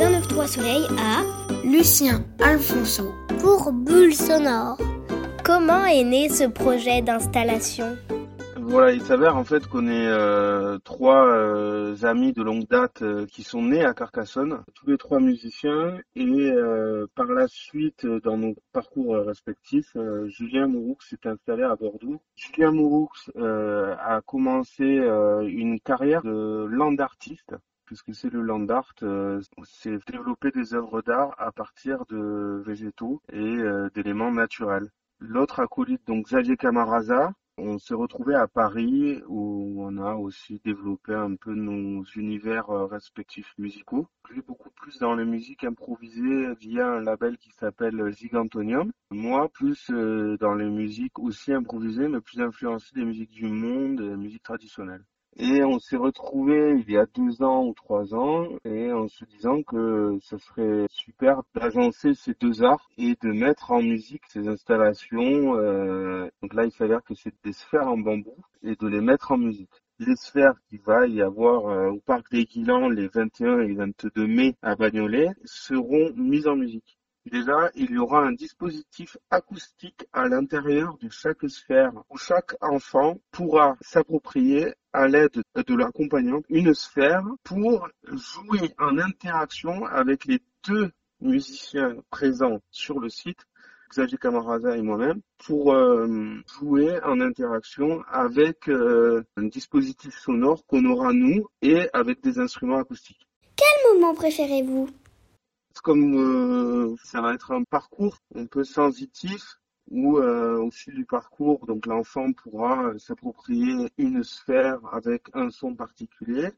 Voix Soleil à Lucien Alfonso pour Bulle Sonore. Comment est né ce projet d'installation? Voilà, il s'avère en fait qu'on est euh, trois euh, amis de longue date euh, qui sont nés à Carcassonne, tous les trois musiciens, et par la suite, dans nos parcours respectifs, Julien Mouroux s'est installé à Bordeaux. Julien Mouroux a commencé une carrière de land artiste puisque c'est le land art, c'est développer des œuvres d'art à partir de végétaux et d'éléments naturels. L'autre acolyte, donc Xavier Camarasa, on s'est retrouvé à Paris où on a aussi développé un peu nos univers euh, respectifs musicaux. Lui beaucoup plus dans les musiques improvisées via un label qui s'appelle Gigantonium. Moi plus euh, dans les musiques aussi improvisées mais plus influencées des musiques du monde, des musiques traditionnelles. Et on s'est retrouvé il y a deux ans ou trois ans et en se disant que ce serait super d'agencer ces deux arts et de mettre en musique ces installations. Euh, donc là, il s'avère que c'est des sphères en bambou et de les mettre en musique. Les sphères qu'il va y avoir euh, au Parc des Guilans les 21 et 22 mai à Bagnolet seront mises en musique. Déjà, il y aura un dispositif acoustique à l'intérieur de chaque sphère où chaque enfant pourra s'approprier à l'aide de l'accompagnant une sphère pour jouer en interaction avec les deux musiciens présents sur le site Xavier Camarada et moi-même, pour euh, jouer en interaction avec euh, un dispositif sonore qu'on aura nous et avec des instruments acoustiques. Quel moment préférez-vous? Comme euh, ça va être un parcours un peu sensitif où euh, au fil du parcours, donc l'enfant pourra s'approprier une sphère avec un son particulier.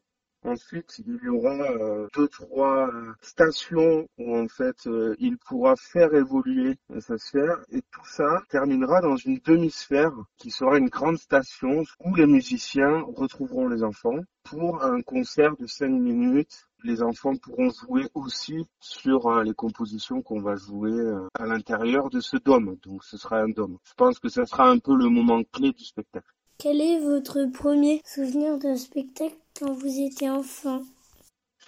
Ensuite, il y aura euh, deux, trois stations où en fait il pourra faire évoluer sa sphère. Et tout ça terminera dans une demi-sphère qui sera une grande station où les musiciens retrouveront les enfants pour un concert de cinq minutes les enfants pourront jouer aussi sur euh, les compositions qu'on va jouer euh, à l'intérieur de ce dôme. Donc ce sera un dôme. Je pense que ce sera un peu le moment clé du spectacle. Quel est votre premier souvenir d'un spectacle quand vous étiez enfant?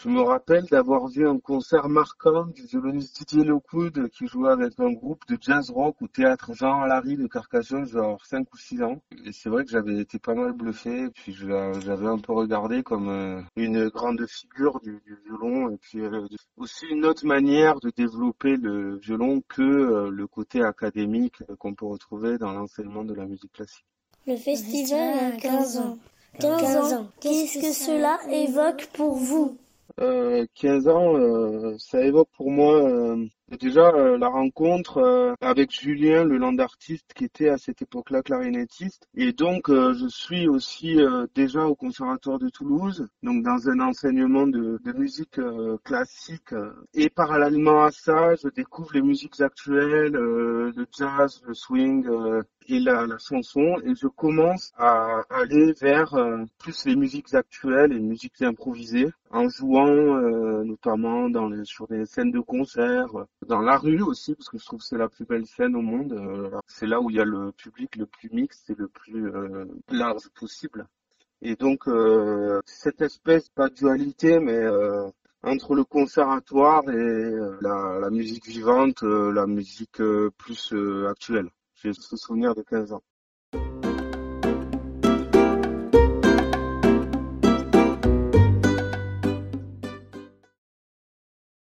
Je me rappelle d'avoir vu un concert marquant du violoniste Didier Lockwood qui jouait avec un groupe de jazz rock au théâtre Jean Larry de Carcassonne, genre 5 ou 6 ans. Et c'est vrai que j'avais été pas mal bluffé, puis j'avais un peu regardé comme euh, une grande figure du, violon, et puis euh, aussi une autre manière de développer le violon que euh, le côté académique qu'on peut retrouver dans l'enseignement de la musique classique. Le festival a 15 ans. 15 ans. Qu'est-ce que cela évoque pour vous? Euh, 15 ans, euh, ça évoque pour moi euh, déjà euh, la rencontre avec Julien, le land artiste qui était à cette époque-là clarinettiste. Et donc je suis aussi déjà au conservatoire de Toulouse, donc dans un enseignement de, de musique classique. Et parallèlement à ça, je découvre les musiques actuelles, le jazz, le swing et la, la, chanson et je commence à aller vers plus les musiques actuelles et musiques improvisées en jouant euh, notamment dans les, sur des scènes de concert, dans la rue aussi parce que je trouve que c'est la plus belle scène au monde. Euh, c'est là où il y a le public le plus mixte et le plus euh, large possible. Et donc cette espèce pas de dualité mais entre le conservatoire et la, la musique vivante, la musique plus actuelle. J'ai ce souvenir de 15 ans.